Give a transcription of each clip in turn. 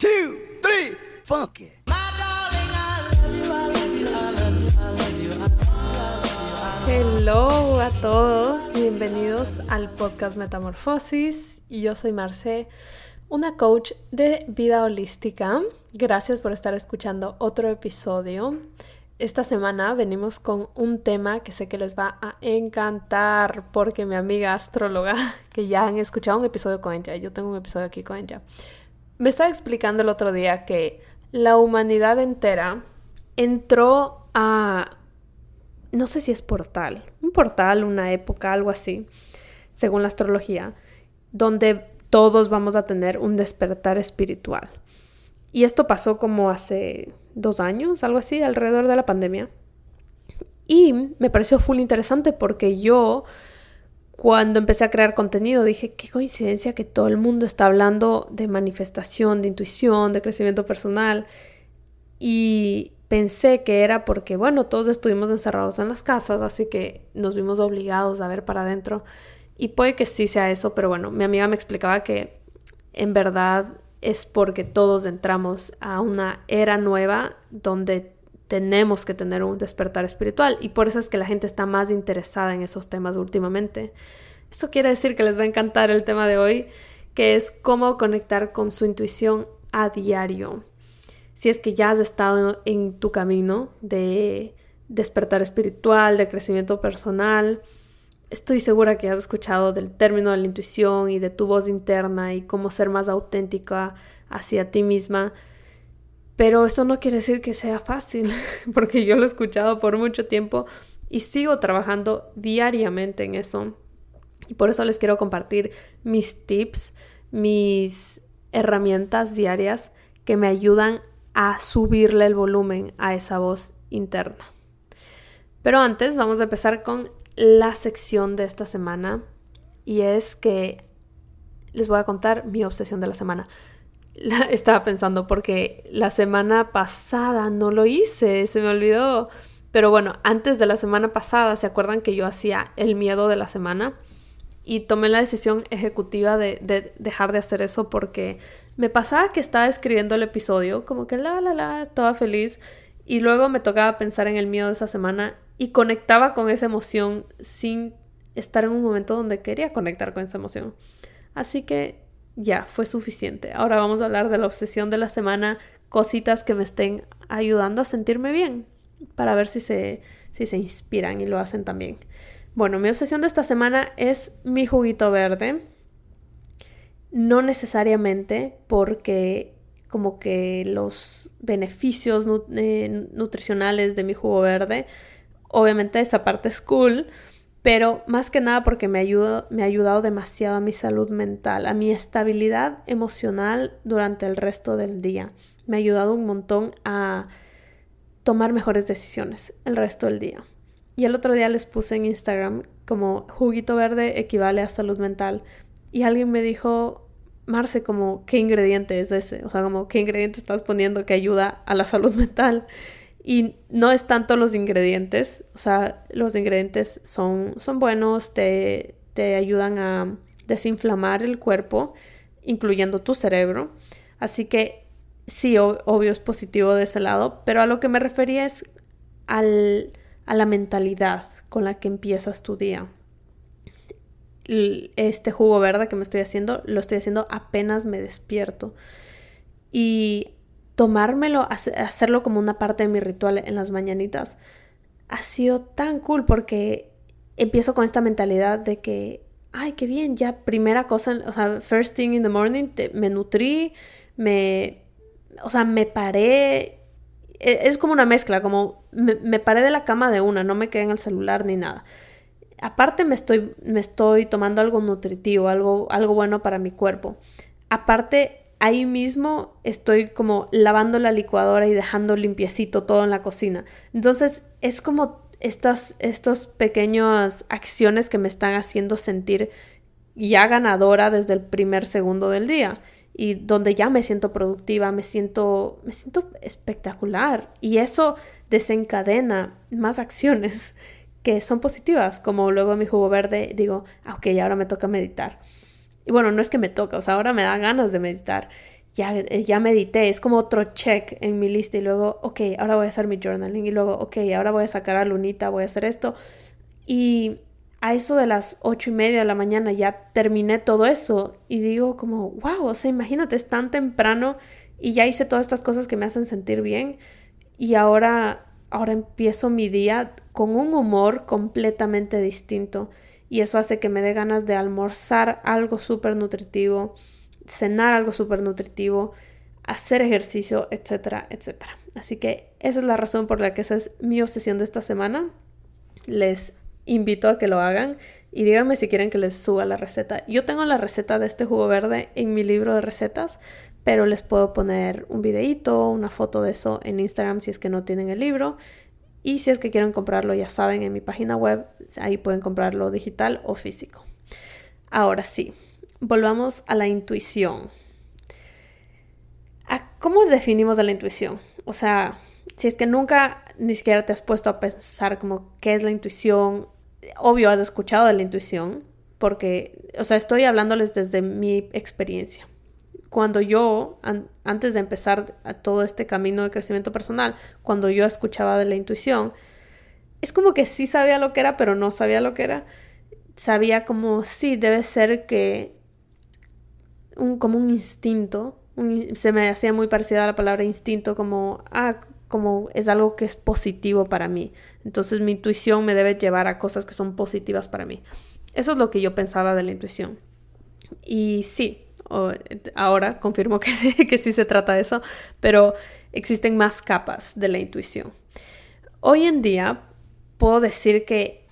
two, three, funky. Hello a todos, bienvenidos al podcast Metamorfosis yo soy Marce, una coach de vida holística. Gracias por estar escuchando otro episodio. Esta semana venimos con un tema que sé que les va a encantar porque mi amiga astróloga, que ya han escuchado un episodio con ella, yo tengo un episodio aquí con ella, me estaba explicando el otro día que la humanidad entera entró a, no sé si es portal, un portal, una época, algo así, según la astrología, donde todos vamos a tener un despertar espiritual. Y esto pasó como hace dos años, algo así, alrededor de la pandemia. Y me pareció full interesante porque yo cuando empecé a crear contenido dije, qué coincidencia que todo el mundo está hablando de manifestación, de intuición, de crecimiento personal. Y pensé que era porque, bueno, todos estuvimos encerrados en las casas, así que nos vimos obligados a ver para adentro. Y puede que sí sea eso, pero bueno, mi amiga me explicaba que en verdad es porque todos entramos a una era nueva donde tenemos que tener un despertar espiritual y por eso es que la gente está más interesada en esos temas últimamente. Eso quiere decir que les va a encantar el tema de hoy, que es cómo conectar con su intuición a diario. Si es que ya has estado en tu camino de despertar espiritual, de crecimiento personal, estoy segura que has escuchado del término de la intuición y de tu voz interna y cómo ser más auténtica hacia ti misma. Pero eso no quiere decir que sea fácil, porque yo lo he escuchado por mucho tiempo y sigo trabajando diariamente en eso. Y por eso les quiero compartir mis tips, mis herramientas diarias que me ayudan a subirle el volumen a esa voz interna. Pero antes vamos a empezar con la sección de esta semana y es que les voy a contar mi obsesión de la semana estaba pensando porque la semana pasada no lo hice, se me olvidó. Pero bueno, antes de la semana pasada, ¿se acuerdan que yo hacía el miedo de la semana? Y tomé la decisión ejecutiva de, de dejar de hacer eso porque me pasaba que estaba escribiendo el episodio, como que la, la, la, estaba feliz. Y luego me tocaba pensar en el miedo de esa semana y conectaba con esa emoción sin estar en un momento donde quería conectar con esa emoción. Así que ya, fue suficiente. Ahora vamos a hablar de la obsesión de la semana, cositas que me estén ayudando a sentirme bien, para ver si se, si se inspiran y lo hacen también. Bueno, mi obsesión de esta semana es mi juguito verde. No necesariamente porque como que los beneficios eh, nutricionales de mi jugo verde, obviamente esa parte es cool, pero más que nada porque me, me ha ayudado demasiado a mi salud mental, a mi estabilidad emocional durante el resto del día. Me ha ayudado un montón a tomar mejores decisiones el resto del día. Y el otro día les puse en Instagram como juguito verde equivale a salud mental. Y alguien me dijo, Marce, como, ¿qué ingrediente es ese? O sea, como, ¿qué ingrediente estás poniendo que ayuda a la salud mental? Y no es tanto los ingredientes, o sea, los ingredientes son, son buenos, te, te ayudan a desinflamar el cuerpo, incluyendo tu cerebro. Así que sí, obvio es positivo de ese lado, pero a lo que me refería es al, a la mentalidad con la que empiezas tu día. Este jugo verde que me estoy haciendo, lo estoy haciendo apenas me despierto. Y tomármelo, hacerlo como una parte de mi ritual en las mañanitas, ha sido tan cool porque empiezo con esta mentalidad de que, ay, qué bien, ya primera cosa, o sea, first thing in the morning, me nutrí, me, o sea, me paré, e, es como una mezcla, como me, paré de la cama de una, no me quedé en el celular ni nada. Aparte me estoy, me estoy tomando algo nutritivo, algo, algo bueno para mi cuerpo. Aparte ahí mismo estoy como lavando la licuadora y dejando limpiecito todo en la cocina. Entonces es como estas, estas pequeñas acciones que me están haciendo sentir ya ganadora desde el primer segundo del día y donde ya me siento productiva, me siento, me siento espectacular y eso desencadena más acciones que son positivas, como luego mi jugo verde digo, ah, ok, ahora me toca meditar y bueno, no es que me toca, o sea, ahora me da ganas de meditar. ya, eh, ya medité, es como otro check en mi lista y luego, ok, ahora voy a hacer mi journaling y luego, ok, ahora voy a sacar a Lunita, voy a hacer esto. Y a eso de las ocho y media de la mañana ya terminé todo eso y digo como, wow, o sea, imagínate, es tan temprano y ya hice todas estas cosas que me hacen sentir bien y ahora, ahora empiezo mi día con un humor completamente distinto y eso hace que me dé ganas de almorzar algo súper nutritivo, cenar algo súper nutritivo, hacer ejercicio, etcétera, etcétera. Así que esa es la razón por la que esa es mi obsesión de esta semana. Les invito a que lo hagan y díganme si quieren que les suba la receta. Yo tengo la receta de este jugo verde en mi libro de recetas, pero les puedo poner un videito, una foto de eso en Instagram si es que no tienen el libro. Y si es que quieren comprarlo, ya saben, en mi página web, ahí pueden comprarlo digital o físico. Ahora sí, volvamos a la intuición. ¿Cómo definimos a la intuición? O sea, si es que nunca ni siquiera te has puesto a pensar como qué es la intuición, obvio has escuchado de la intuición, porque, o sea, estoy hablándoles desde mi experiencia. Cuando yo, antes de empezar todo este camino de crecimiento personal, cuando yo escuchaba de la intuición, es como que sí sabía lo que era, pero no sabía lo que era. Sabía como, sí, debe ser que un, como un instinto, se me hacía muy parecida a la palabra instinto, como, ah, como es algo que es positivo para mí. Entonces mi intuición me debe llevar a cosas que son positivas para mí. Eso es lo que yo pensaba de la intuición. Y sí, ahora confirmo que, que sí se trata de eso, pero existen más capas de la intuición. Hoy en día puedo decir que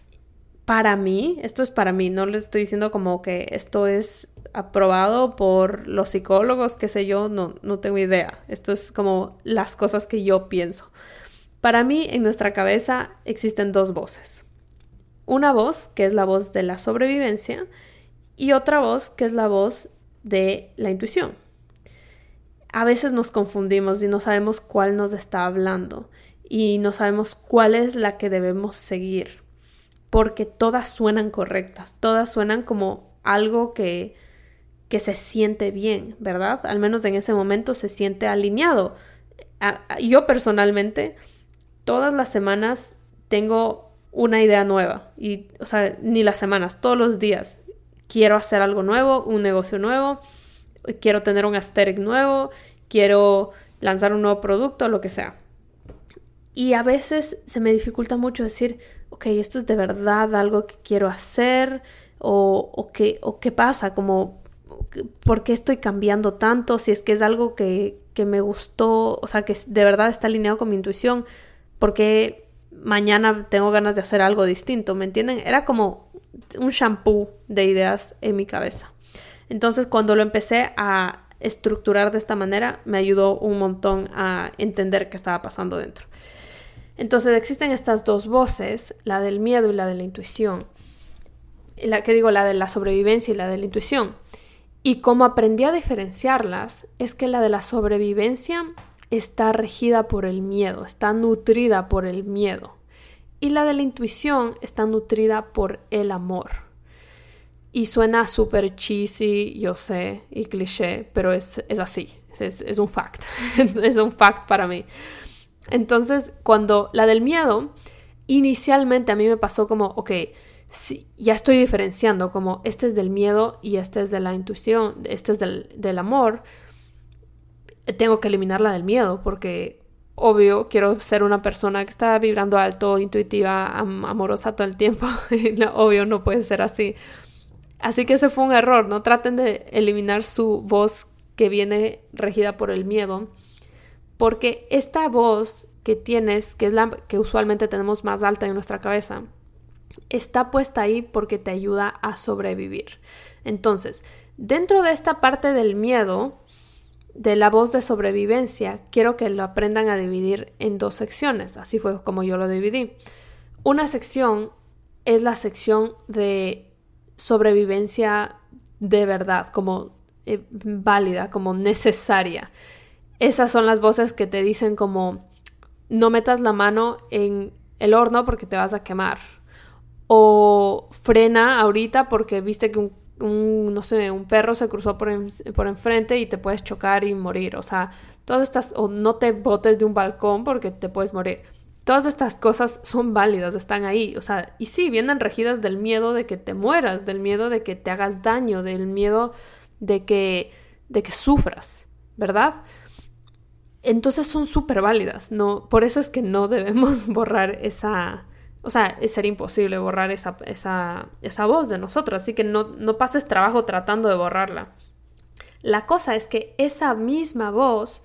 para mí, esto es para mí, no les estoy diciendo como que esto es aprobado por los psicólogos, qué sé yo, no, no tengo idea. Esto es como las cosas que yo pienso. Para mí, en nuestra cabeza existen dos voces. Una voz, que es la voz de la sobrevivencia, y otra voz, que es la voz de la intuición. A veces nos confundimos y no sabemos cuál nos está hablando y no sabemos cuál es la que debemos seguir, porque todas suenan correctas, todas suenan como algo que que se siente bien, ¿verdad? Al menos en ese momento se siente alineado. Yo personalmente, todas las semanas tengo una idea nueva. Y, o sea, ni las semanas, todos los días. Quiero hacer algo nuevo, un negocio nuevo, quiero tener un aesthetic nuevo, quiero lanzar un nuevo producto, lo que sea. Y a veces se me dificulta mucho decir, ok, esto es de verdad algo que quiero hacer, o, o, qué, pasa, como por qué estoy cambiando tanto, si es que es algo que, que me gustó, o sea, que de verdad está alineado con mi intuición, porque mañana tengo ganas de hacer algo distinto, ¿me entienden? Era como un shampoo de ideas en mi cabeza. Entonces, cuando lo empecé a estructurar de esta manera, me ayudó un montón a entender qué estaba pasando dentro. Entonces, existen estas dos voces, la del miedo y la de la intuición. La que digo, la de la sobrevivencia y la de la intuición. Y como aprendí a diferenciarlas, es que la de la sobrevivencia está regida por el miedo, está nutrida por el miedo. Y la de la intuición está nutrida por el amor. Y suena súper cheesy, yo sé, y cliché, pero es, así, es, es un fact, es un fact para mí. Entonces, cuando la del miedo, inicialmente a mí me pasó como, ok, sí, ya estoy diferenciando como este es del miedo y este es de la intuición, este es del, amor, tengo que eliminar la del miedo porque obvio quiero ser una persona que está vibrando alto, intuitiva, amorosa todo el tiempo. obvio no puede ser así. Así que ese fue un error, no traten de eliminar su voz que viene regida por el miedo, porque esta voz que tienes, que es la que usualmente tenemos más alta en nuestra cabeza, está puesta ahí porque te ayuda a sobrevivir. Entonces, dentro de esta parte del miedo, de la voz de sobrevivencia, quiero que lo aprendan a dividir en dos secciones. Así fue como yo lo dividí. Una sección es la sección de sobrevivencia de verdad, como eh, válida, como necesaria. Esas son las voces que te dicen como no metas la mano en el horno porque te vas a quemar o frena ahorita porque viste que un, no sé, un perro se cruzó por, por enfrente y te puedes chocar y morir. O sea, todas estas, o no te botes de un balcón porque te puedes morir. Todas estas cosas son válidas, están ahí. O sea, y sí, vienen regidas del miedo de que te mueras, del miedo de que te hagas daño, del miedo de que, de que sufras, ¿verdad? Entonces son súper válidas, ¿no? Por eso es que no debemos borrar esa, o sea, es ser imposible borrar esa, esa, esa voz de nosotros, así que no, no pases trabajo tratando de borrarla. La cosa es que esa misma voz,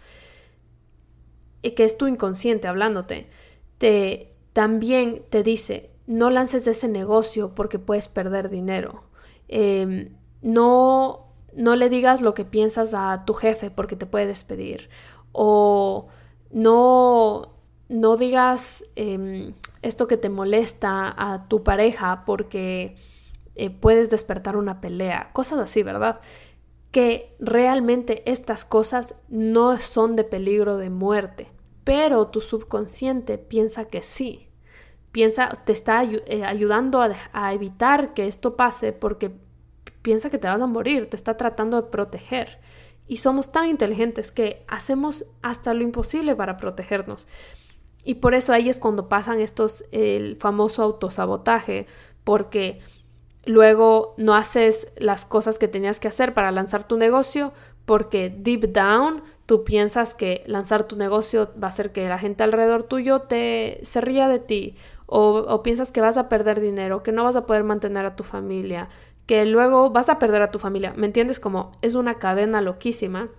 eh, que es tu inconsciente hablándote, te, también te dice, no lances ese negocio porque puedes perder dinero. Em, no, no le digas lo que piensas a tu jefe porque te puede despedir. O no, no digas em, esto que te molesta a tu pareja porque eh, puedes despertar una pelea, cosas así, ¿verdad? Que realmente estas cosas no son de peligro de muerte, pero tu subconsciente piensa que sí. Piensa, te está eh, ayudando a, a evitar que esto pase porque piensa que te vas a morir, te está tratando de proteger. Y somos tan inteligentes que hacemos hasta lo imposible para protegernos. Y por eso ahí es cuando pasan estos, el famoso autosabotaje, porque luego no haces las cosas que tenías que hacer para lanzar tu negocio, porque deep down tú piensas que lanzar tu negocio va a hacer que la gente alrededor tuyo te se ría de ti, o, o piensas que vas a perder dinero, que no vas a poder mantener a tu familia, que luego vas a perder a tu familia. ¿Me entiendes? Como es una cadena loquísima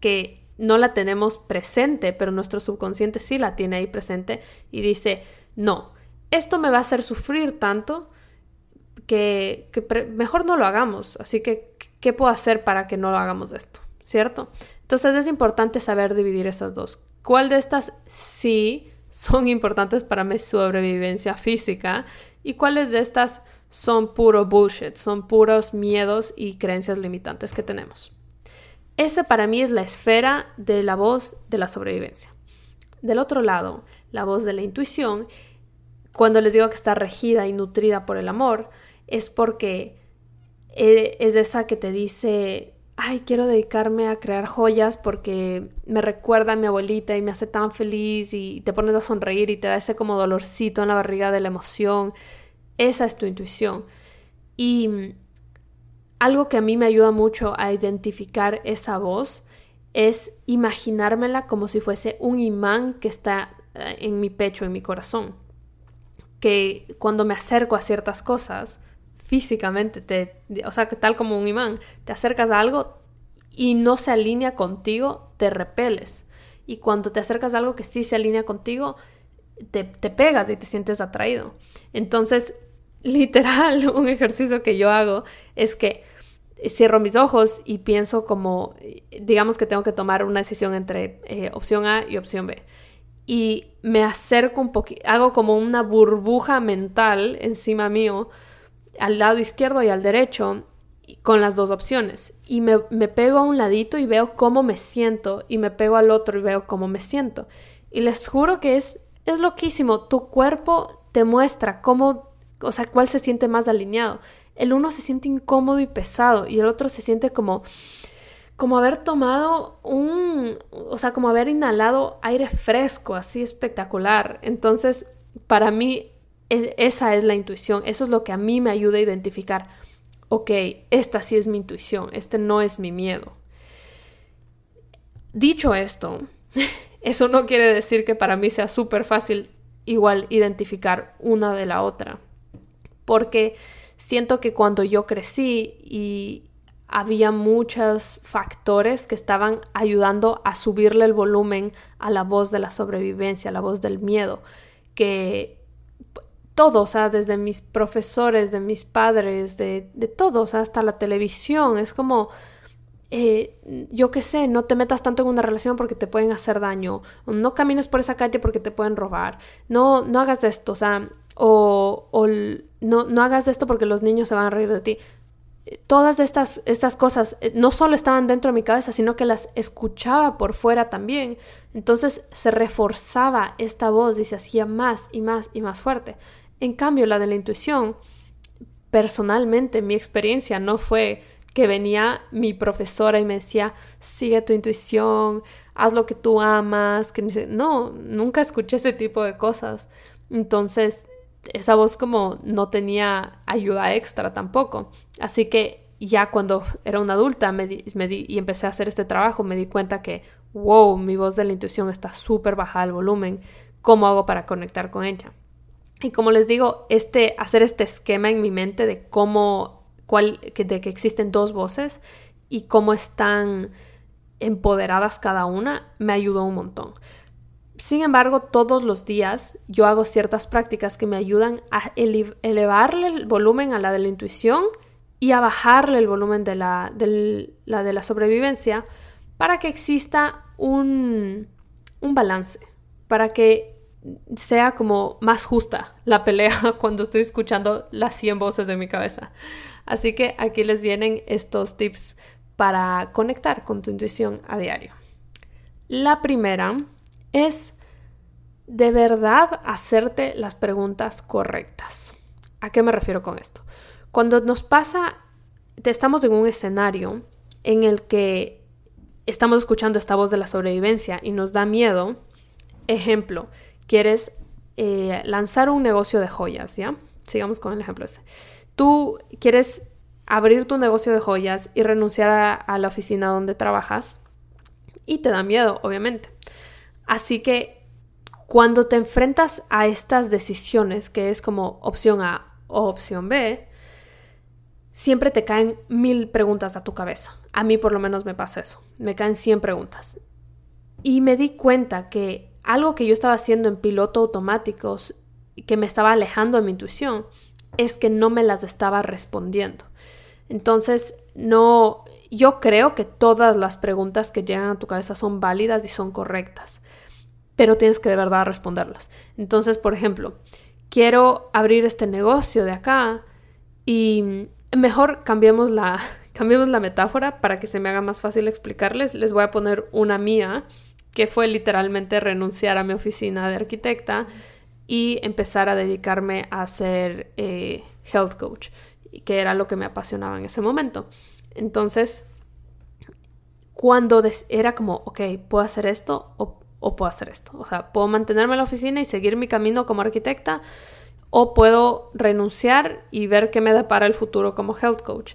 que no la tenemos presente, pero nuestro subconsciente sí la tiene ahí presente y dice, no, esto me va a hacer sufrir tanto que, mejor no lo hagamos. Así que, ¿qué puedo hacer para que no lo hagamos esto? ¿Cierto? Entonces es importante saber dividir esas dos. ¿Cuál de estas sí son importantes para mi sobrevivencia física y cuáles de estas son puro bullshit, son puros miedos y creencias limitantes que tenemos? Ese para mí es la esfera de la voz de la sobrevivencia. Del otro lado, la voz de la intuición, cuando les digo que está regida y nutrida por el amor, es porque eh, es esa que te dice, ay, quiero dedicarme a crear joyas porque me recuerda a mi abuelita y me hace tan feliz y te pones a sonreír y te da ese como dolorcito en la barriga de la emoción. Esa es tu intuición. Y algo que a mí me ayuda mucho a identificar esa voz es imaginármela como si fuese un imán que está eh, en mi pecho, en mi corazón. Que cuando me acerco a ciertas cosas, físicamente, te, o sea, que tal como un imán, te acercas a algo y no se alinea contigo, te repeles. Y cuando te acercas a algo que sí se alinea contigo, te, te pegas y te sientes atraído. Entonces, literal, un ejercicio que yo hago es que cierro mis ojos y pienso como, digamos que tengo que tomar una decisión entre eh, opción A y opción B. Y me acerco un poquito, hago como una burbuja mental encima mío, al lado izquierdo y al derecho, con las dos opciones. Y me, me pego a un ladito y veo cómo me siento, y me pego al otro y veo cómo me siento. Y les juro que es, es loquísimo. Tu cuerpo te muestra cómo o sea, cuál se siente más alineado. El uno se siente incómodo y pesado y el otro se siente como como haber tomado un, o sea, como haber inhalado aire fresco, así espectacular. Entonces, para mí e, esa es la intuición, eso es lo que a mí me ayuda a identificar, ok, esta sí es mi intuición, este no es mi miedo. Dicho esto, eso no quiere decir que para mí sea súper fácil igual identificar una de la otra porque siento que cuando yo crecí y había muchos factores que estaban ayudando a subirle el volumen a la voz de la sobrevivencia, a la voz del miedo, que todo, o sea, desde mis profesores, de mis padres, de, de todos, hasta la televisión, es como, eh, yo qué sé, no te metas tanto en una relación porque te pueden hacer daño, no camines por esa calle porque te pueden robar, no, no hagas esto, o sea, o, o no, no hagas esto porque los niños se van a reír de ti. Todas estas, estas cosas eh, no solo estaban dentro de mi cabeza, sino que las escuchaba por fuera también. Entonces se reforzaba esta voz y se hacía más y más y más fuerte. En cambio, la de la intuición, personalmente mi experiencia no fue que venía mi profesora y me decía, sigue tu intuición, haz lo que tú amas, que no, nunca escuché ese tipo de cosas. Entonces, esa voz como no tenía ayuda extra tampoco. Así que ya cuando era una adulta me y empecé a hacer este trabajo, me di cuenta que, wow, mi voz de la intuición está súper baja el volumen. ¿Cómo hago para conectar con ella? Y como les digo, este, hacer este esquema en mi mente de cómo cuál, de que existen dos voces y cómo están empoderadas cada una, me ayudó un montón. Sin embargo, todos los días yo hago ciertas prácticas que me ayudan a elevarle el volumen a la de la intuición y a bajarle el volumen de la, de la, sobrevivencia para que exista un, un balance, para que sea como más justa la pelea cuando estoy escuchando las 100 voces de mi cabeza. Así que aquí les vienen estos tips para conectar con tu intuición a diario. La primera es de verdad hacerte las preguntas correctas. ¿A qué me refiero con esto? Cuando nos pasa, estamos en un escenario en el que estamos escuchando esta voz de la sobrevivencia y nos da miedo, ejemplo, quieres eh, lanzar un negocio de joyas, ¿ya? Sigamos con el ejemplo ese tú quieres abrir tu negocio de joyas y renunciar a, la oficina donde trabajas y te da miedo, obviamente. Así que cuando te enfrentas a estas decisiones, que es como opción A o opción B, siempre te caen mil preguntas a tu cabeza. A mí por lo menos me pasa eso. Me caen 100 preguntas. Y me di cuenta que algo que yo estaba haciendo en piloto automático, que me estaba alejando de mi intuición, es que no me las estaba respondiendo. Entonces, no, yo creo que todas las preguntas que llegan a tu cabeza son válidas y son correctas, pero tienes que de verdad responderlas. Entonces, por ejemplo, quiero abrir este negocio de acá y mejor cambiemos la, cambiemos la metáfora para que se me haga más fácil explicarles. Les voy a poner una mía, que fue literalmente renunciar a mi oficina de arquitecta y empezar a dedicarme a ser eh, health coach, que era lo que me apasionaba en ese momento. Entonces, cuando era como, ok, puedo hacer esto o, o, puedo hacer esto. O sea, puedo mantenerme en la oficina y seguir mi camino como arquitecta o puedo renunciar y ver qué me depara el futuro como health coach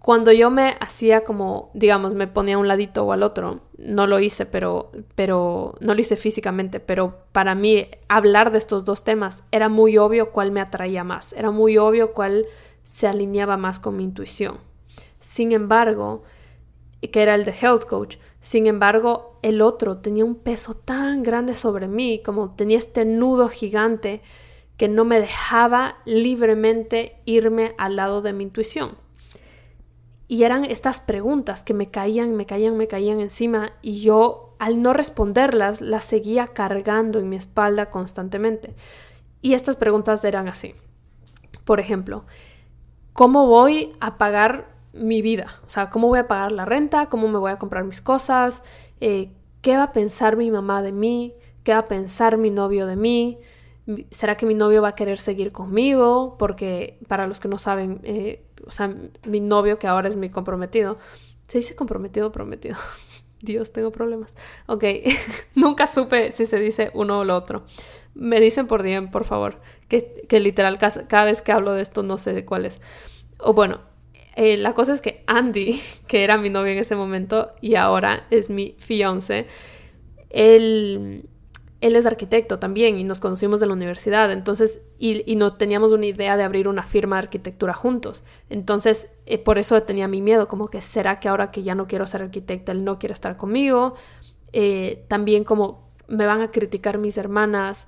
cuando yo me hacía como, digamos, me ponía a un ladito o al otro, no lo hice, pero, pero, no lo hice físicamente, pero para mí hablar de estos dos temas era muy obvio cuál me atraía más, era muy obvio cuál se alineaba más con mi intuición. Sin embargo, que era el de Health Coach, sin embargo, el otro tenía un peso tan grande sobre mí, como tenía este nudo gigante que no me dejaba libremente irme al lado de mi intuición. Y eran estas preguntas que me caían, me caían, me caían encima y yo al no responderlas las seguía cargando en mi espalda constantemente. Y estas preguntas eran así. Por ejemplo, ¿cómo voy a pagar mi vida? O sea, ¿cómo voy a pagar la renta? ¿Cómo me voy a comprar mis cosas? Eh, ¿Qué va a pensar mi mamá de mí? ¿Qué va a pensar mi novio de mí? ¿Será que mi novio va a querer seguir conmigo? Porque para los que no saben, eh, o sea, mi novio que ahora es mi comprometido, se dice comprometido prometido. Dios, tengo problemas. Ok, nunca supe si se dice uno o lo otro. Me dicen por DM, por favor, que, que literal cada, vez que hablo de esto no sé cuál es. O bueno, eh, la cosa es que Andy, que era mi novio en ese momento y ahora es mi fiance, él él es arquitecto también y nos conocimos de la universidad, entonces, y, no teníamos una idea de abrir una firma de arquitectura juntos. Entonces, eh, por eso tenía mi miedo, como que será que ahora que ya no quiero ser arquitecta, él no quiere estar conmigo. Eh, también como me van a criticar mis hermanas.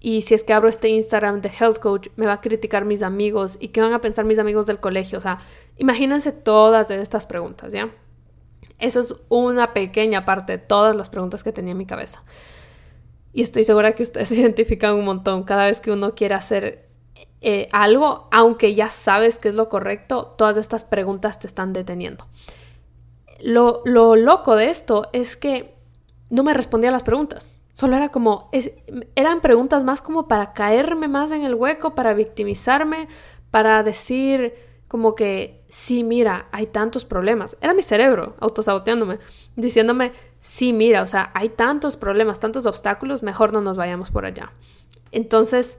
Y si es que abro este Instagram de Health Coach, me va a criticar mis amigos. ¿Y qué van a pensar mis amigos del colegio? O sea, imagínense todas de estas preguntas, ¿ya? Eso es una pequeña parte de todas las preguntas que tenía en mi cabeza. Y estoy segura que ustedes se identifican un montón. Cada vez que uno quiere hacer eh, algo, aunque ya sabes que es lo correcto, todas estas preguntas te están deteniendo. Lo, loco de esto es que no me respondía a las preguntas. Solo era como, eran preguntas más como para caerme más en el hueco, para victimizarme, para decir como que, sí, mira, hay tantos problemas. Era mi cerebro autosaboteándome, diciéndome, sí, mira, o sea, hay tantos problemas, tantos obstáculos, mejor no nos vayamos por allá. Entonces,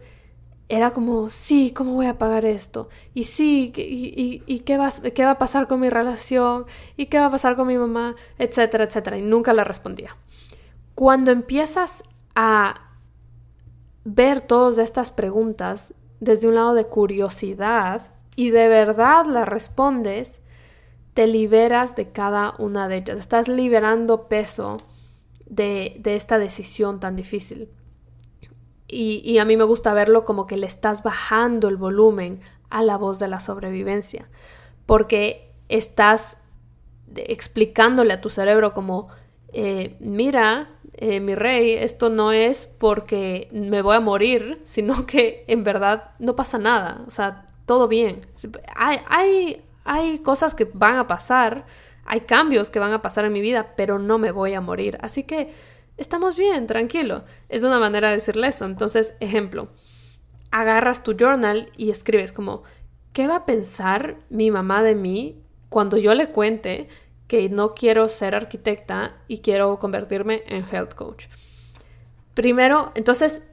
era como, sí, ¿cómo voy a pagar esto? Y sí, y, y, qué, va, qué va a pasar con mi relación? ¿Y qué va a pasar con mi mamá? Etcétera, etcétera. Y nunca le respondía. Cuando empiezas a ver todas estas preguntas desde un lado de curiosidad y de verdad las respondes, te liberas de cada una de ellas. Estás liberando peso de, de esta decisión tan difícil. Y, a mí me gusta verlo como que le estás bajando el volumen a la voz de la sobrevivencia, porque estás explicándole a tu cerebro como, eh, mira, eh, mi rey, esto no es porque me voy a morir, sino que en verdad no pasa nada, o sea, todo bien. Hay, hay, hay cosas que van a pasar, hay cambios que van a pasar en mi vida, pero no me voy a morir. Así que estamos bien, tranquilo. Es una manera de decirle eso. Entonces, ejemplo, agarras tu journal y escribes como, ¿qué va a pensar mi mamá de mí cuando yo le cuente que no quiero ser arquitecta y quiero convertirme en health coach? Primero, entonces,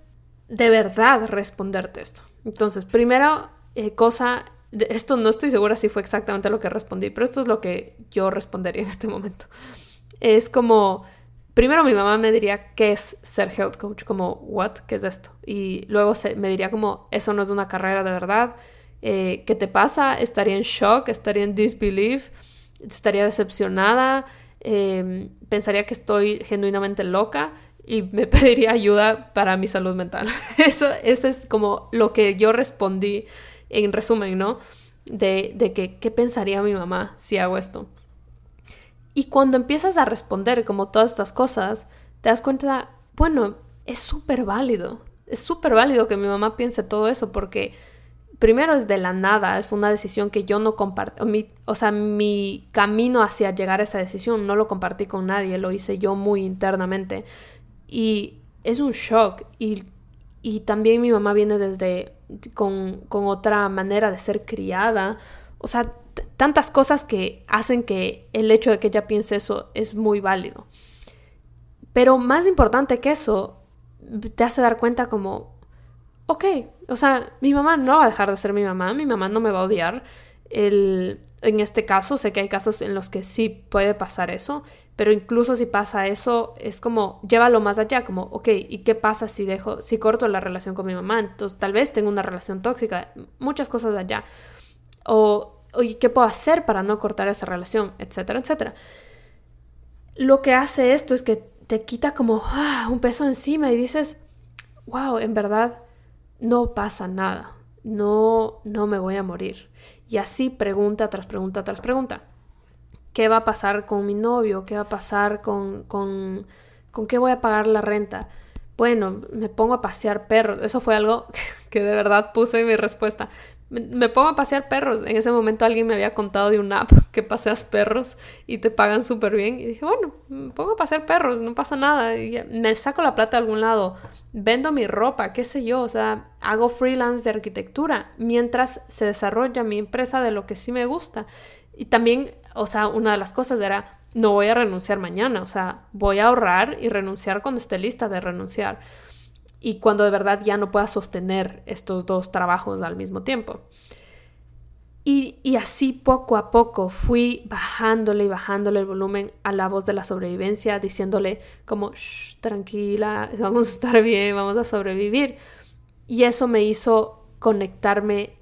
de verdad responderte esto. Entonces, primero, eh, cosa, esto no estoy segura si fue exactamente lo que respondí, pero esto es lo que yo respondería en este momento. Es como primero mi mamá me diría qué es ser health coach, como, what, qué es esto. Y luego me diría como, eso no es una carrera de verdad. Eh, ¿Qué te pasa? Estaría en shock, estaría en disbelief, estaría decepcionada, em, pensaría que estoy genuinamente loca y me pediría ayuda para mi salud mental. Eso, eso es como lo que yo respondí en resumen, ¿no? De, de que, ¿qué pensaría mi mamá si hago esto? Y cuando empiezas a responder como todas estas cosas, te das cuenta, bueno, es súper válido. Es súper válido que mi mamá piense todo eso porque primero es de la nada, es una decisión que yo no comparto, o sea, mi camino hacia llegar a esa decisión no lo compartí con nadie, lo hice yo muy internamente. Y es un shock y, y también mi mamá viene desde con, con otra manera de ser criada, o sea, tantas cosas que hacen que el hecho de que ella piense eso es muy válido. Pero más importante que eso, te hace dar cuenta como, ok, o sea, mi mamá no va a dejar de ser mi mamá, mi mamá no me va a odiar. El, en este caso, sé que hay casos en los que sí puede pasar eso, pero incluso si pasa eso, es como, llévalo más allá, como, ok, ¿y qué pasa si dejo, si corto la relación con mi mamá? Entonces, tal vez tengo una relación tóxica, muchas cosas allá. O oye, ¿qué puedo hacer para no cortar esa relación? Etcétera, etcétera. Lo que hace esto es que te quita como ah, un peso encima y dices, wow, en verdad no pasa nada, no, no me voy a morir. Y así pregunta tras pregunta tras pregunta. ¿Qué va a pasar con mi novio? ¿Qué va a pasar con, con, con qué voy a pagar la renta? Bueno, me pongo a pasear perros. Eso fue algo que de verdad puse en mi respuesta me, pongo a pasear perros. En ese momento alguien me había contado de una app que paseas perros y te pagan súper bien. Y dije, bueno, me pongo a pasear perros, no pasa nada. Me saco la plata de algún lado, vendo mi ropa, qué sé yo. O sea, hago freelance de arquitectura mientras se desarrolla mi empresa de lo que sí me gusta. Y también, o sea, una de las cosas era, no voy a renunciar mañana. O sea, voy a ahorrar y renunciar cuando esté lista de renunciar y cuando de verdad ya no pueda sostener estos dos trabajos al mismo tiempo. Y, así poco a poco fui bajándole y bajándole el volumen a la voz de la sobrevivencia, diciéndole como, tranquila, vamos a estar bien, vamos a sobrevivir. Y eso me hizo conectarme,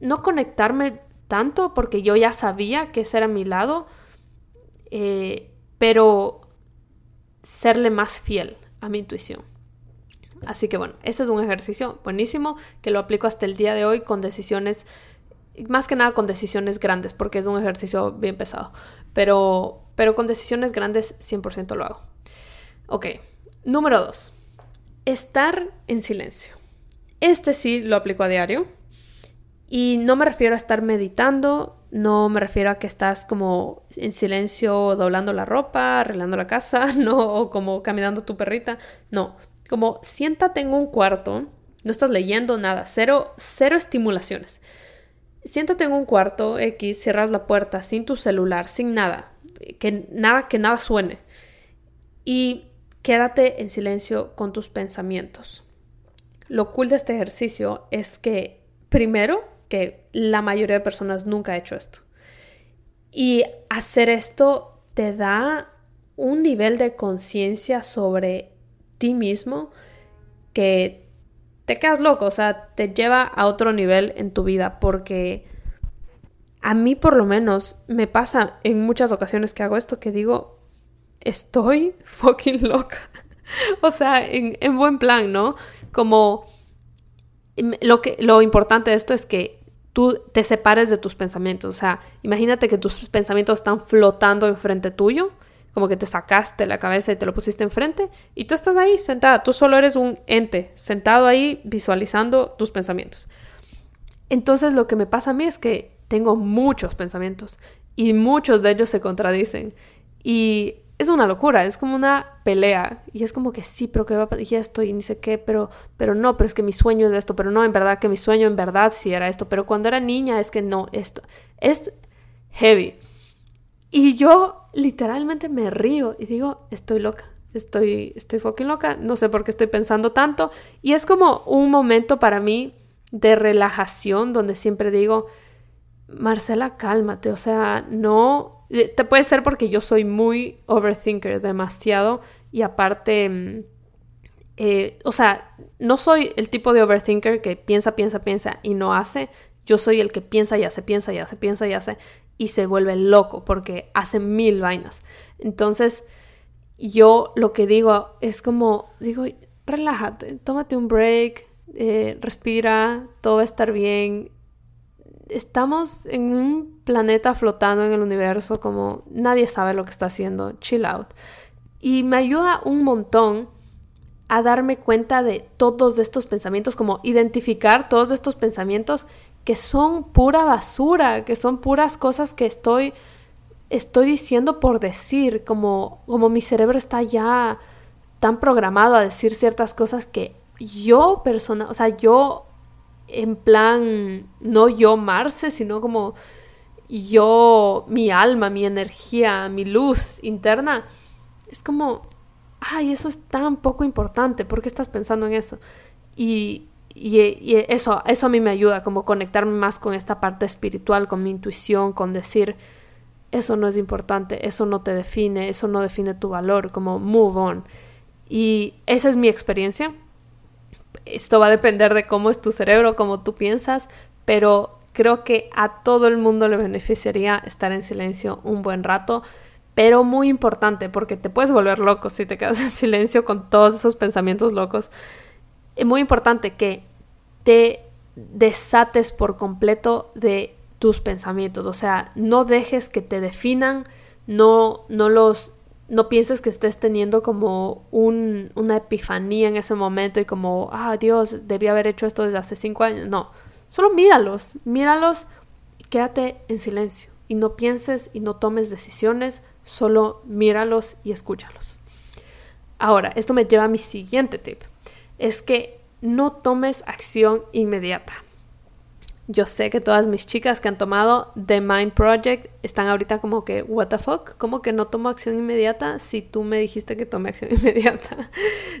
no conectarme tanto porque yo ya sabía que ese era mi lado, eh, pero serle más fiel a mi intuición. Así que bueno, ese es un ejercicio buenísimo que lo aplico hasta el día de hoy con decisiones, más que nada con decisiones grandes, porque es un ejercicio bien pesado, pero, pero con decisiones grandes 100% lo hago. Ok, número dos, estar en silencio. Este sí lo aplico a diario y no me refiero a estar meditando, no me refiero a que estás como en silencio doblando la ropa, arreglando la casa, no, o como caminando tu perrita, no, como siéntate en un cuarto, no estás leyendo nada, cero, cero estimulaciones. siéntate en un cuarto X, cierras la puerta sin tu celular, sin nada, que nada que nada suene y quédate en silencio con tus pensamientos. Lo cool de este ejercicio es que primero que la mayoría de personas nunca ha hecho esto. Y hacer esto te da un nivel de conciencia sobre ti mismo que te quedas loco, o sea, te lleva a otro nivel en tu vida porque a mí por lo menos me pasa en muchas ocasiones que hago esto que digo, estoy fucking loca. o sea, en, en, buen plan, ¿no? Como lo, que, lo importante de esto es que tú te separes de tus pensamientos. O sea, imagínate que tus pensamientos están flotando enfrente tuyo como que te sacaste la cabeza y te lo pusiste enfrente y tú estás ahí sentada, tú solo eres un ente sentado ahí visualizando tus pensamientos. Entonces lo que me pasa a mí es que tengo muchos pensamientos y muchos de ellos se contradicen y es una locura, es como una pelea y es como que sí, pero que va a y esto y ni sé qué, pero pero no, pero es que mi sueño es esto, pero no, en verdad que mi sueño en verdad sí era esto, pero cuando era niña es que no, esto es heavy. Y yo literalmente me río y digo, estoy loca, estoy, estoy fucking loca, no sé por qué estoy pensando tanto. Y es como un momento para mí de relajación donde siempre digo, Marcela, cálmate, o sea, no, eh, te puede ser porque yo soy muy overthinker, demasiado, y aparte, mm, eh, o sea, no soy el tipo de overthinker que piensa, piensa, piensa y no hace, yo soy el que piensa y hace, piensa y hace, piensa y hace y se vuelve loco porque hace mil vainas. Entonces, yo lo que digo es como, digo, relájate, tómate un break, eh, respira, todo va a estar bien. Estamos en un planeta flotando en el universo como nadie sabe lo que está haciendo, chill out. Y me ayuda un montón a darme cuenta de todos estos pensamientos, como identificar todos estos pensamientos que son pura basura, que son puras cosas que estoy, estoy diciendo por decir, como, como mi cerebro está ya tan programado a decir ciertas cosas que yo persona, o sea, yo en plan, no yo Marce, sino como yo, mi alma, mi energía, mi luz interna, es como, ay, eso es tan poco importante, ¿por qué estás pensando en eso? Y, y, eso, eso a mí me ayuda, como conectarme más con esta parte espiritual, con mi intuición, con decir, eso no es importante, eso no te define, eso no define tu valor, como move on. Y esa es mi experiencia. Esto va a depender de cómo es tu cerebro, cómo tú piensas, pero creo que a todo el mundo le beneficiaría estar en silencio un buen rato, pero muy importante porque te puedes volver loco si te quedas en silencio con todos esos pensamientos locos es muy importante que te desates por completo de tus pensamientos, o sea, no dejes que te definan, no, no los, no pienses que estés teniendo como un, una epifanía en ese momento y como, ah, Dios, debí haber hecho esto desde hace cinco años. No, solo míralos, míralos y quédate en silencio y no pienses y no tomes decisiones, solo míralos y escúchalos. Ahora, esto me lleva a mi siguiente tip es que no tomes acción inmediata. Yo sé que todas mis chicas que han tomado The Mind Project están ahorita como que, what the fuck, ¿cómo que no tomo acción inmediata si tú me dijiste que tome acción inmediata?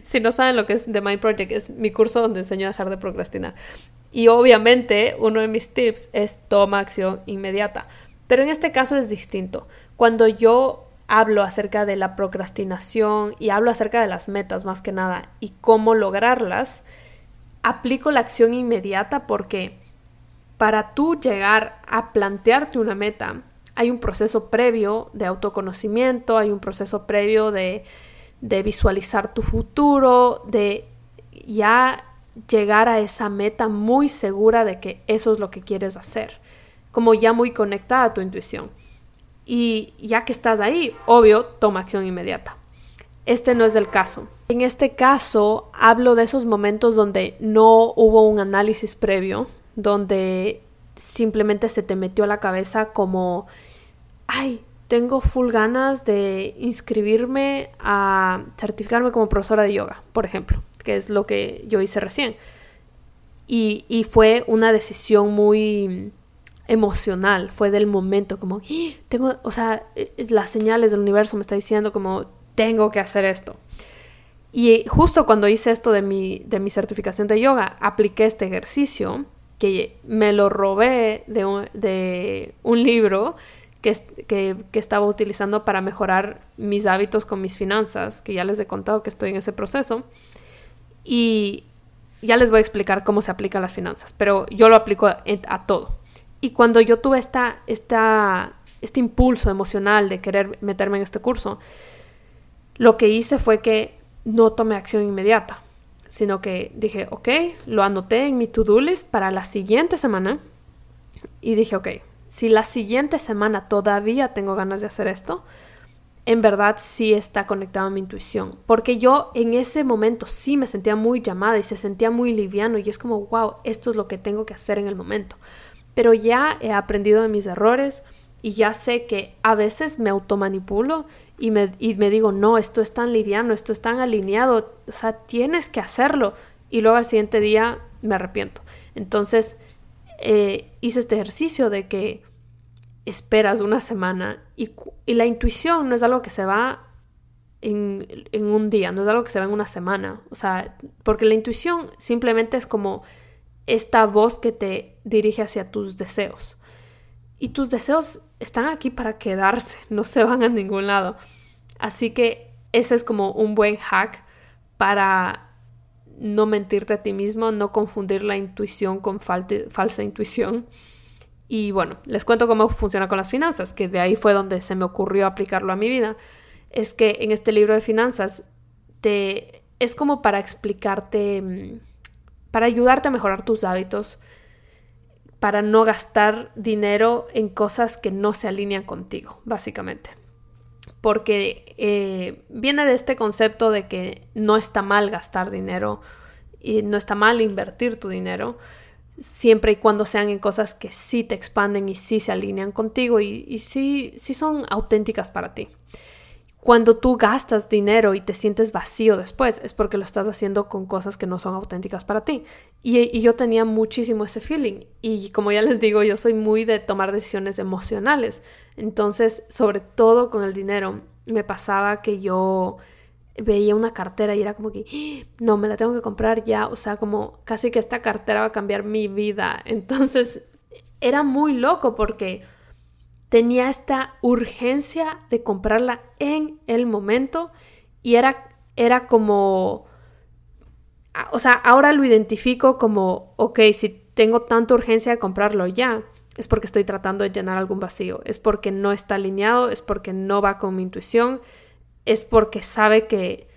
si no saben lo que es The Mind Project, es mi curso donde enseño a dejar de procrastinar. Y obviamente uno de mis tips es toma acción inmediata. Pero en este caso es distinto. Cuando yo hablo acerca de la procrastinación y hablo acerca de las metas más que nada y cómo lograrlas, aplico la acción inmediata porque para tú llegar a plantearte una meta, hay un proceso previo de autoconocimiento, hay un proceso previo de, de visualizar tu futuro, de ya llegar a esa meta muy segura de que eso es lo que quieres hacer, como ya muy conectada a tu intuición. Y ya que estás ahí, obvio, toma acción inmediata. Este no es el caso. En este caso, hablo de esos momentos donde no hubo un análisis previo, donde simplemente se te metió a la cabeza como, ay, tengo full ganas de inscribirme a certificarme como profesora de yoga, por ejemplo, que es lo que yo hice recién. Y, y fue una decisión muy emocional, fue del momento, como, ¡Ah! tengo, o sea, es, las señales del universo me está diciendo como, tengo que hacer esto. Y justo cuando hice esto de mi, de mi certificación de yoga, apliqué este ejercicio que me lo robé de un, de un libro que, que, que, estaba utilizando para mejorar mis hábitos con mis finanzas, que ya les he contado que estoy en ese proceso. Y ya les voy a explicar cómo se aplican las finanzas, pero yo lo aplico a, todo. Y cuando yo tuve esta, esta, este impulso emocional de querer meterme en este curso, lo que hice fue que no tomé acción inmediata, sino que dije, ok, lo anoté en mi to-do list para la siguiente semana y dije, ok, si la siguiente semana todavía tengo ganas de hacer esto, en verdad sí está conectado a mi intuición. Porque yo en ese momento sí me sentía muy llamada y se sentía muy liviano y es como, wow, esto es lo que tengo que hacer en el momento. Pero ya he aprendido de mis errores y ya sé que a veces me automanipulo y me, y me digo, no, esto es tan liviano, esto es tan alineado, o sea, tienes que hacerlo. Y luego al siguiente día me arrepiento. Entonces eh, hice este ejercicio de que esperas una semana y, la intuición no es algo que se va en, en, un día, no es algo que se va en una semana. O sea, porque la intuición simplemente es como esta voz que te dirige hacia tus deseos. Y tus deseos están aquí para quedarse, no se van a ningún lado. Así que ese es como un buen hack para no mentirte a ti mismo, no confundir la intuición con falsa intuición y bueno, les cuento cómo funciona con las finanzas, que de ahí fue donde se me ocurrió aplicarlo a mi vida. Es que en este libro de finanzas te es como para explicarte, mm, para ayudarte a mejorar tus hábitos, para no gastar dinero en cosas que no se alinean contigo, básicamente. Porque eh, viene de este concepto de que no está mal gastar dinero y no está mal invertir tu dinero, siempre y cuando sean en cosas que sí te expanden y sí se alinean contigo y, y sí, sí son auténticas para ti. Cuando tú gastas dinero y te sientes vacío después, es porque lo estás haciendo con cosas que no son auténticas para ti. Y, yo tenía muchísimo ese feeling. Y como ya les digo, yo soy muy de tomar decisiones emocionales. Entonces, sobre todo con el dinero, me pasaba que yo veía una cartera y era como que, ¡Ah! no, me la tengo que comprar ya, o sea, como casi que esta cartera va a cambiar mi vida. Entonces, era muy loco porque tenía esta urgencia de comprarla en el momento y era, era como, o sea, ahora lo identifico como, ok, si tengo tanta urgencia de comprarlo ya, es porque estoy tratando de llenar algún vacío, es porque no está alineado, es porque no va con mi intuición, es porque sabe que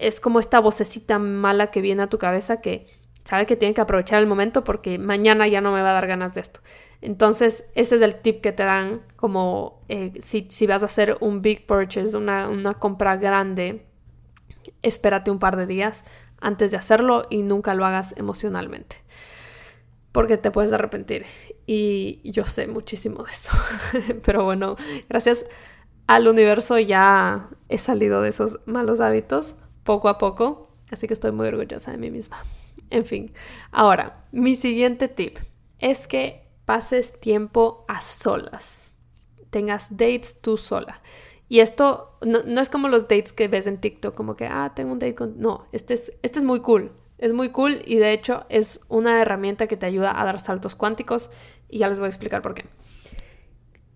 es como esta vocecita mala que viene a tu cabeza que sabe que tiene que aprovechar el momento porque mañana ya no me va a dar ganas de esto. Entonces, ese es el tip que te dan como eh, si, si, vas a hacer un big purchase, una, una compra grande, espérate un par de días antes de hacerlo y nunca lo hagas emocionalmente. Porque te puedes arrepentir. Y yo sé muchísimo de eso. Pero bueno, gracias al universo ya he salido de esos malos hábitos poco a poco, así que estoy muy orgullosa de mí misma. En fin, ahora, mi siguiente tip es que pases tiempo a solas, tengas dates tú sola. Y esto no, es como los dates que ves en TikTok, como que, ah, tengo un date con... No, este es, este es muy cool. Es muy cool y de hecho es una herramienta que te ayuda a dar saltos cuánticos y ya les voy a explicar por qué.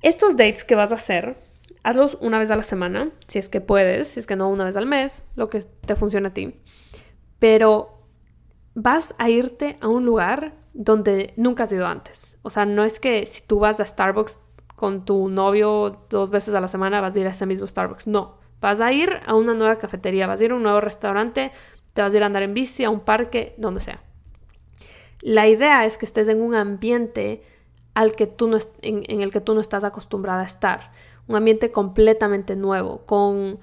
Estos dates que vas a hacer Hazlos una vez a la semana, si es que puedes, si es que no una vez al mes, lo que te funcione a ti. Pero vas a irte a un lugar donde nunca has ido antes. O sea, no es que si tú vas a Starbucks con tu novio dos veces a la semana vas a ir a ese mismo Starbucks. No, vas a ir a una nueva cafetería, vas a ir a un nuevo restaurante, te vas a ir a andar en bici, a un parque, donde sea. La idea es que estés en un ambiente al que tú no, en, en el que tú no estás acostumbrada a estar un ambiente completamente nuevo, con,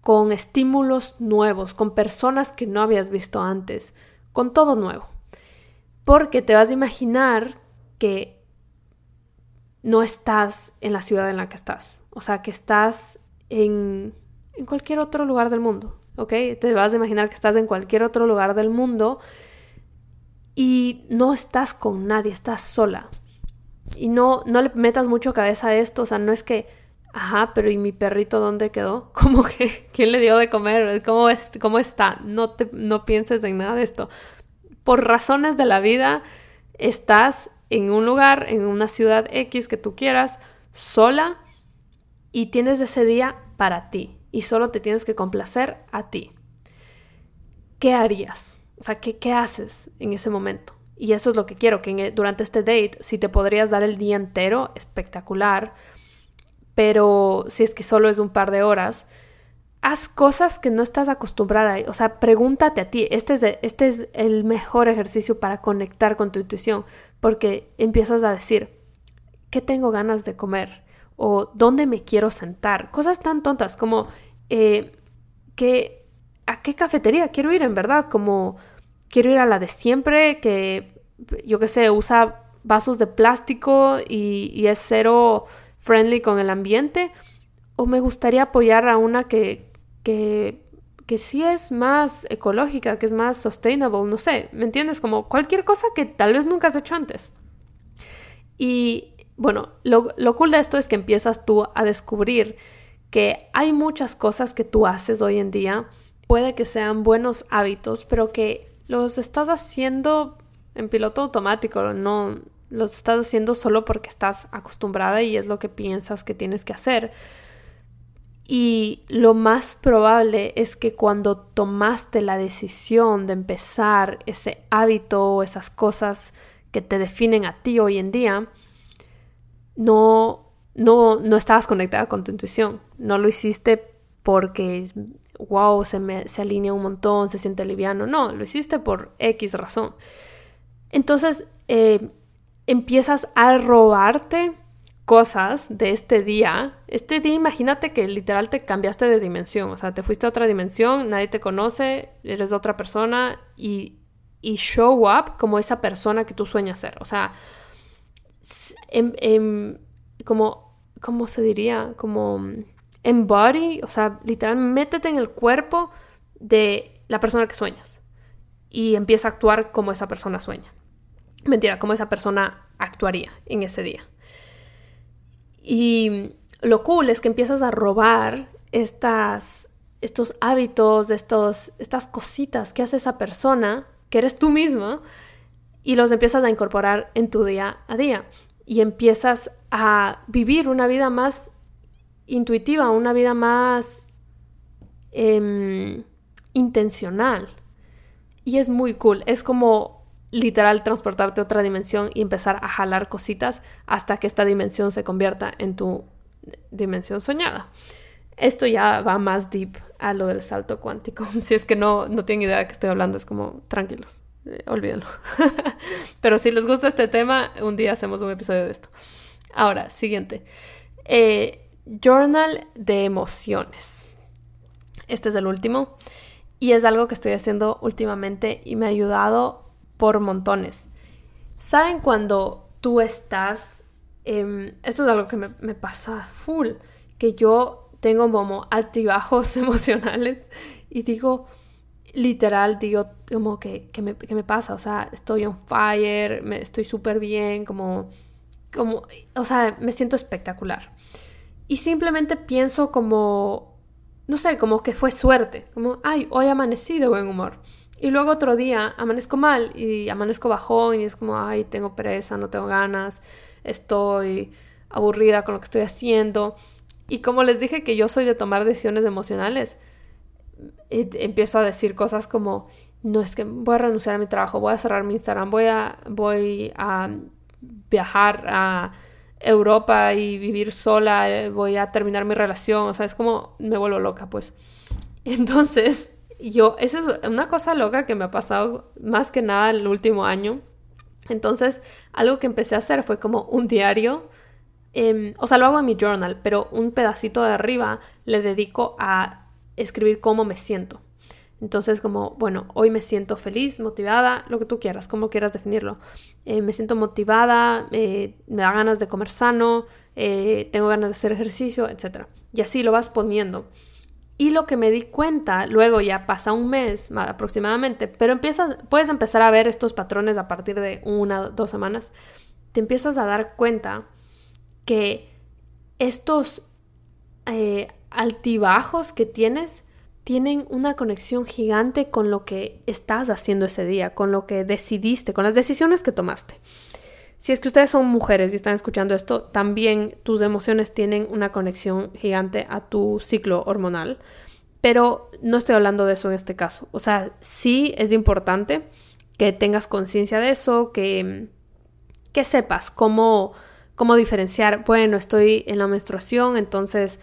con estímulos nuevos, con personas que no habías visto antes, con todo nuevo. Porque te vas a imaginar que no estás en la ciudad en la que estás, o sea, que estás en, en cualquier otro lugar del mundo, ¿ok? Te vas a imaginar que estás en cualquier otro lugar del mundo y no estás con nadie, estás sola. y no, no le metas mucho cabeza a esto, o sea, no es que, ajá, pero ¿y mi perrito dónde quedó? ¿Cómo que quién le dio de comer? ¿Cómo, es, cómo está? No, te, no pienses en nada de esto. Por razones de la vida, estás en un lugar, en una ciudad X que tú quieras, sola, y tienes ese día para ti, y solo te tienes que complacer a ti. ¿Qué harías? O sea, ¿qué, qué haces en ese momento? Y eso es lo que quiero, que durante este date, si te podrías dar el día entero, espectacular. Pero si es que solo es un par de horas, haz cosas que no estás acostumbrada. O sea, pregúntate a ti. Este es, este es el mejor ejercicio para conectar con tu intuición. Porque empiezas a decir, ¿qué tengo ganas de comer? O ¿dónde me quiero sentar? Cosas tan tontas como, eh, ¿a qué cafetería quiero ir en verdad? Como quiero ir a la de siempre, que yo qué sé, usa vasos de plástico y, es cero friendly con el ambiente. O me gustaría apoyar a una que, que, que sí es más ecológica, que es más sustainable, no sé, ¿me entiendes? Como cualquier cosa que tal vez nunca has hecho antes. Y bueno, lo, lo cool de esto es que empiezas tú a descubrir que hay muchas cosas que tú haces hoy en día, puede que sean buenos hábitos, pero que los estás haciendo en piloto automático, no los estás haciendo solo porque estás acostumbrada y es lo que piensas que tienes que hacer. Y lo más probable es que cuando tomaste la decisión de empezar ese hábito o esas cosas que te definen a ti hoy en día, no, no, no estabas conectada con tu intuición. No lo hiciste porque wow, se, me, se alinea un montón, se siente liviano. No, lo hiciste por X razón. Entonces, eh, empiezas a robarte cosas de este día. Este día, imagínate que literal te cambiaste de dimensión, o sea, te fuiste a otra dimensión, nadie te conoce, eres otra persona y, y show up como esa persona que tú sueñas ser. O sea, em, em, como, ¿cómo se diría? Como embody, o sea, literal, métete en el cuerpo de la persona que sueñas y empieza a actuar como esa persona sueña. Mentira, como esa persona actuaría en ese día. Y lo cool es que empiezas a robar estas, estos hábitos, estos, estas cositas que hace esa persona, que eres tú misma, y los empiezas a incorporar en tu día a día. Y empiezas a vivir una vida más intuitiva, una vida más em, intencional. Y es muy cool. Es como literal transportarte a otra dimensión y empezar a jalar cositas hasta que esta dimensión se convierta en tu dimensión soñada. Esto ya va más deep a lo del salto cuántico. Si es que no, no tienen idea de qué estoy hablando, es como tranquilos, eh, olvídenlo. Pero si les gusta este tema, un día hacemos un episodio de esto. Ahora, siguiente. Eh, Journal de emociones. Este es el último y es algo que estoy haciendo últimamente y me ha ayudado por montones. ¿Saben cuando tú estás... esto es algo que me, pasa full, que yo tengo como altibajos emocionales y digo, literal, digo como que, que, me, me, pasa, o sea, estoy on fire, me, estoy súper bien, como, como, o sea, me siento espectacular y simplemente pienso como, no sé, como que fue suerte, como, ay, hoy amanecí de buen humor. Y luego otro día amanezco mal y amanezco bajón y es como, ay, tengo pereza, no tengo ganas, estoy aburrida con lo que estoy haciendo. Y como les dije que yo soy de tomar decisiones emocionales, empiezo a decir cosas como, no es que voy a renunciar a mi trabajo, voy a cerrar mi Instagram, voy a, voy a viajar a Europa y vivir sola, voy a terminar mi relación, o sea, es como me vuelvo loca, pues. Entonces, yo, eso es una cosa loca que me ha pasado más que nada el último año. Entonces, algo que empecé a hacer fue como un diario, em, o sea, lo hago en mi journal, pero un pedacito de arriba le dedico a escribir cómo me siento. Entonces, como, bueno, hoy me siento feliz, motivada, lo que tú quieras, como quieras definirlo. Eh, me siento motivada, eh, me da ganas de comer sano, eh, tengo ganas de hacer ejercicio, etc. Y así lo vas poniendo. Y lo que me di cuenta, luego ya pasa un mes aproximadamente, pero empiezas, puedes empezar a ver estos patrones a partir de una, dos semanas, te empiezas a dar cuenta que estos eh, altibajos que tienes tienen una conexión gigante con lo que estás haciendo ese día, con lo que decidiste, con las decisiones que tomaste. Si es que ustedes son mujeres y están escuchando esto, también tus emociones tienen una conexión gigante a tu ciclo hormonal. Pero no estoy hablando de eso en este caso. O sea, sí es importante que tengas conciencia de eso, que, que sepas cómo, cómo diferenciar, bueno, estoy en la menstruación, entonces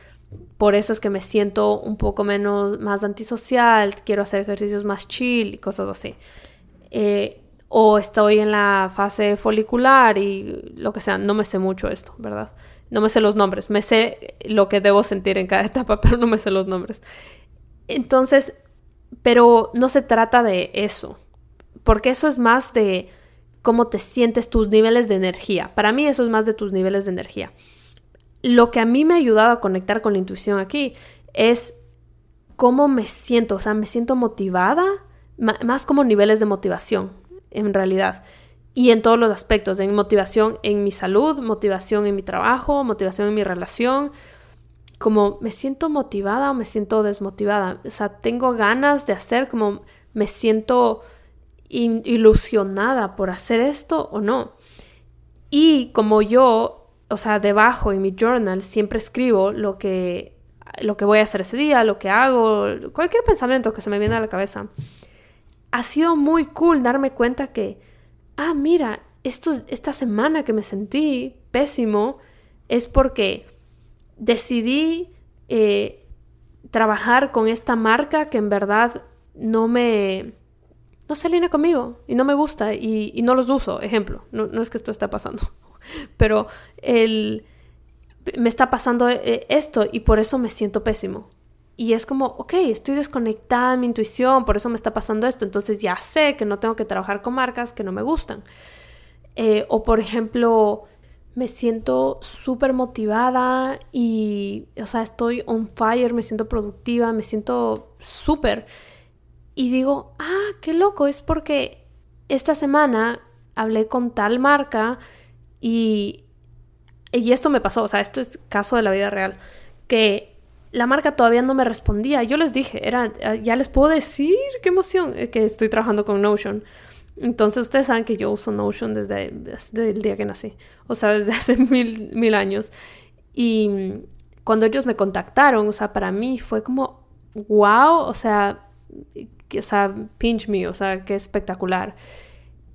por eso es que me siento un poco menos, más antisocial, quiero hacer ejercicios más chill y cosas así. Eh, o estoy en la fase folicular y lo que sea, no me sé mucho esto, ¿verdad? No me sé los nombres, me sé lo que debo sentir en cada etapa, pero no me sé los nombres. Entonces, pero no se trata de eso, porque eso es más de cómo te sientes tus niveles de energía. Para mí eso es más de tus niveles de energía lo que a mí me ha ayudado a conectar con la intuición aquí es cómo me siento, o sea, me siento motivada, más como niveles de motivación, en realidad. Y en todos los aspectos, en motivación en mi salud, motivación en mi trabajo, motivación en mi relación, como me siento motivada o me siento desmotivada. O sea, tengo ganas de hacer, como me siento ilusionada por hacer esto o no. Y como yo o sea, debajo en mi journal siempre escribo lo que, lo que voy a hacer ese día, lo que hago, cualquier pensamiento que se me viene a la cabeza. Ha sido muy cool darme cuenta que, ah, mira, esto, esta semana que me sentí pésimo es porque decidí eh, trabajar con esta marca que en verdad no me, no se alinea conmigo y no me gusta y, y no los uso, ejemplo. No, no, es que esto esté pasando, pero el, me está pasando eh, esto y por eso me siento pésimo. Y es como, ok, estoy desconectada de mi intuición, por eso me está pasando esto. Entonces ya sé que no tengo que trabajar con marcas que no me gustan. Eh, o por ejemplo, me siento súper motivada y, o sea, estoy on fire, me siento productiva, me siento súper. Y digo, ah, qué loco, es porque esta semana hablé con tal marca y, y esto me pasó, o sea, esto es caso de la vida real, que la marca todavía no me respondía. Yo les dije, era, ya les puedo decir, qué emoción, eh, que estoy trabajando con Notion. Entonces ustedes saben que yo uso Notion desde, el día que nací, o sea, desde hace mil, mil años. Y cuando ellos me contactaron, o sea, para mí fue como, wow, o sea, o sea, pinch me, o sea, qué espectacular.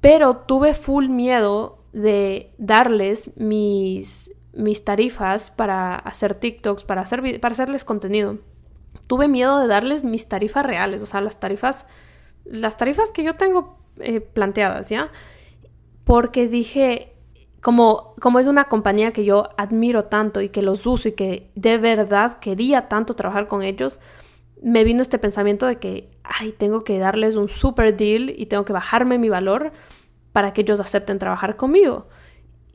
Pero tuve full miedo de darles mis, mis tarifas para hacer TikToks, para, hacer, para hacerles contenido. Tuve miedo de darles mis tarifas reales, o sea, las tarifas, las tarifas que yo tengo eh, planteadas, ¿ya? Porque dije, como, como es una compañía que yo admiro tanto y que los uso y que de verdad quería tanto trabajar con ellos, me vino este pensamiento de que, ay, tengo que darles un super deal y tengo que bajarme mi valor para que ellos acepten trabajar conmigo.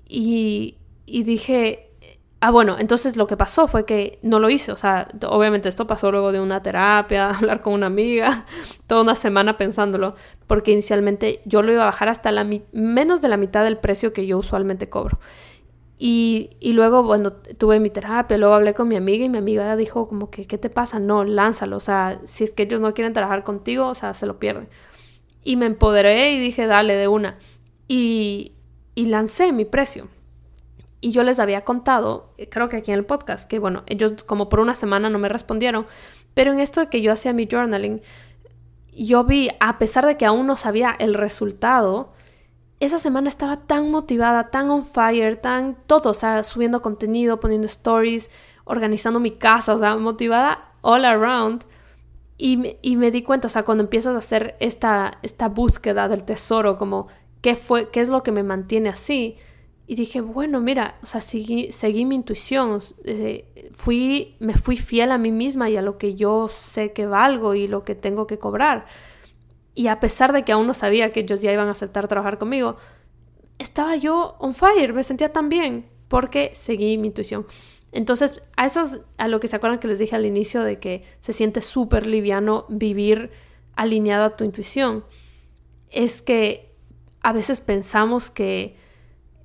Y, dije, ah, bueno, entonces lo que pasó fue que no lo hice. O sea, obviamente esto pasó luego de una terapia, hablar con una amiga, toda una semana pensándolo, porque inicialmente yo lo iba a bajar hasta la menos de la mitad del precio que yo usualmente cobro. Y, y, luego, bueno, tuve mi terapia, luego hablé con mi amiga y mi amiga dijo como que, ¿qué te pasa? No, lánzalo, o sea, si es que ellos no quieren trabajar contigo, o sea, se lo pierden. Y me empoderé y dije, dale, de una y, lancé mi precio. Y yo les había contado, eh, creo que aquí en el podcast, que bueno, ellos como por una semana no me respondieron, pero en esto de que yo hacía mi journaling, yo vi, a pesar de que aún no sabía el resultado, esa semana estaba tan motivada, tan on fire, tan todo, o sea, subiendo contenido, poniendo stories, organizando mi casa, o sea, motivada all around. Y me, y me di cuenta, o sea, cuando empiezas a hacer esta, esta búsqueda del tesoro, como qué fue, qué es lo que me mantiene así. Y dije, bueno, mira, o sea, seguí, seguí mi intuición, eh, fui, me fui fiel a mí misma y a lo que yo sé que valgo y lo que tengo que cobrar. Y a pesar de que aún no sabía que ellos ya iban a aceptar trabajar conmigo, estaba yo on fire, me sentía tan bien porque seguí mi intuición. Entonces, a eso es a lo que se acuerdan que les dije al inicio de que se siente súper liviano vivir alineado a tu intuición. Es que a veces pensamos que,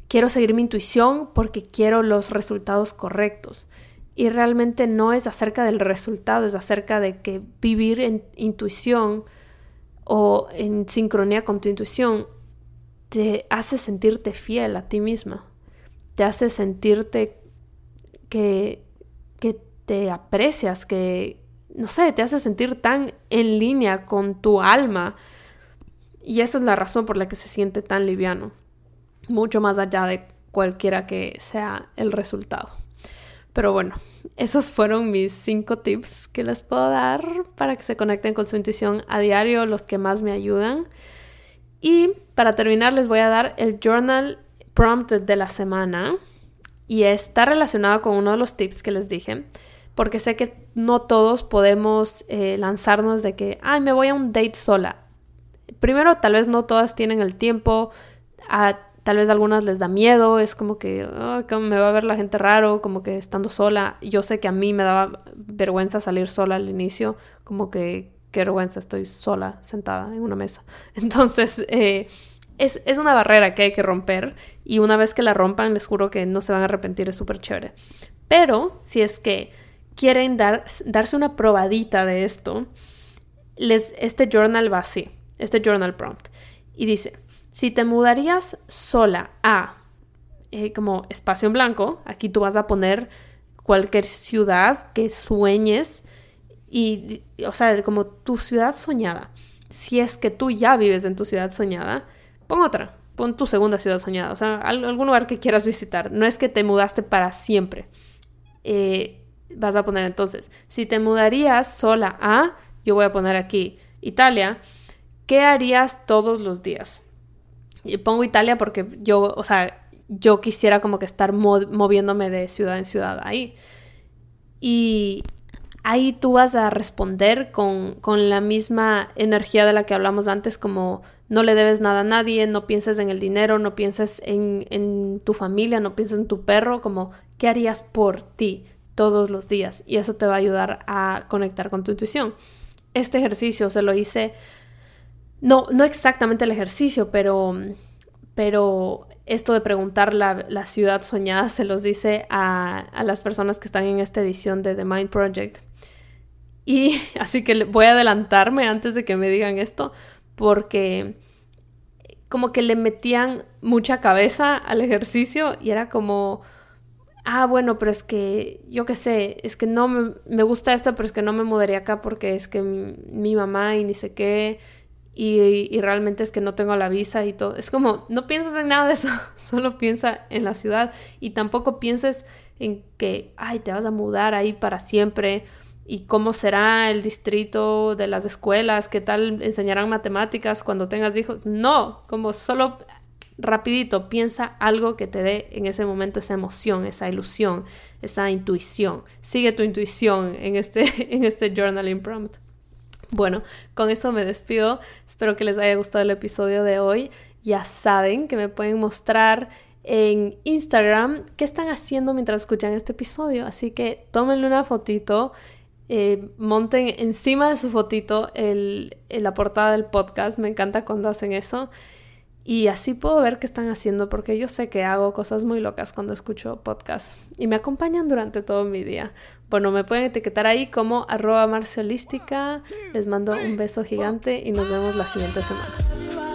quiero seguir mi intuición porque quiero los resultados correctos. Y realmente no es acerca del resultado, es acerca de que vivir en intuición o en sincronía con tu intuición te hace sentirte fiel a ti misma, te hace sentirte que, que te aprecias, que, no sé, te hace sentir tan en línea con tu alma. Y esa es la razón por la que se siente tan liviano, mucho más allá de cualquiera que sea el resultado. Pero bueno, esos fueron mis cinco tips que les puedo dar para que se conecten con su intuición a diario, los que más me ayudan. Y para terminar les voy a dar el journal prompt de la semana y está relacionado con uno de los tips que les dije, porque sé que no todos podemos eh, lanzarnos de que, ay, me voy a un date sola. Primero, tal vez no todas tienen el tiempo, a, tal vez a algunas les da miedo, es como que me va a ver la gente raro, como que estando sola. Yo sé que a mí me daba vergüenza salir sola al inicio, como que qué vergüenza, estoy sola sentada en una mesa. Entonces, eh, es, es, una barrera que hay que romper y una vez que la rompan, les juro que no se van a arrepentir, es súper chévere. Pero si es que quieren dar, darse una probadita de esto, les, este journal va así, este journal prompt. Y dice, si te mudarías sola a eh, como espacio en blanco, aquí tú vas a poner cualquier ciudad que sueñes y, o sea, como tu ciudad soñada. Si es que tú ya vives en tu ciudad soñada, pon otra, pon tu segunda ciudad soñada, o sea, algún lugar que quieras visitar. No es que te mudaste para siempre. Eh, vas a poner entonces, si te mudarías sola a, yo voy a poner aquí Italia, ¿qué harías todos los días? Pongo Italia porque yo, o sea, yo quisiera como que estar moviéndome de ciudad en ciudad ahí. Y ahí tú vas a responder con, con, la misma energía de la que hablamos antes, como no le debes nada a nadie, no pienses en el dinero, no pienses en, en tu familia, no pienses en tu perro, como qué harías por ti todos los días. Y eso te va a ayudar a conectar con tu intuición. Este ejercicio se lo hice, no, no exactamente el ejercicio, pero, pero esto de preguntar la, la ciudad soñada se los dice a, a las personas que están en esta edición de The Mind Project. Y así que voy a adelantarme antes de que me digan esto, porque como que le metían mucha cabeza al ejercicio y era como, ah, bueno, pero es que yo qué sé, es que no me, gusta esto, pero es que no me mudaría acá porque es que mi, mamá y ni sé qué, y, y, realmente es que no tengo la visa y todo. Es como, no piensas en nada de eso, solo piensa en la ciudad y tampoco pienses en que, ay, te vas a mudar ahí para siempre y cómo será el distrito de las escuelas, qué tal enseñarán matemáticas cuando tengas hijos. No, como solo rapidito piensa algo que te dé en ese momento esa emoción, esa ilusión, esa intuición. Sigue tu intuición en este, en este journaling prompt. Bueno, con eso me despido. Espero que les haya gustado el episodio de hoy. Ya saben que me pueden mostrar en Instagram qué están haciendo mientras escuchan este episodio. Así que tómenle una fotito eh, monten encima de su fotito el, la portada del podcast. Me encanta cuando hacen eso. Y así puedo ver qué están haciendo porque yo sé que hago cosas muy locas cuando escucho podcast y me acompañan durante todo mi día. Bueno, me pueden etiquetar ahí como arroba marcialística. Les mando un beso gigante y nos vemos la siguiente semana.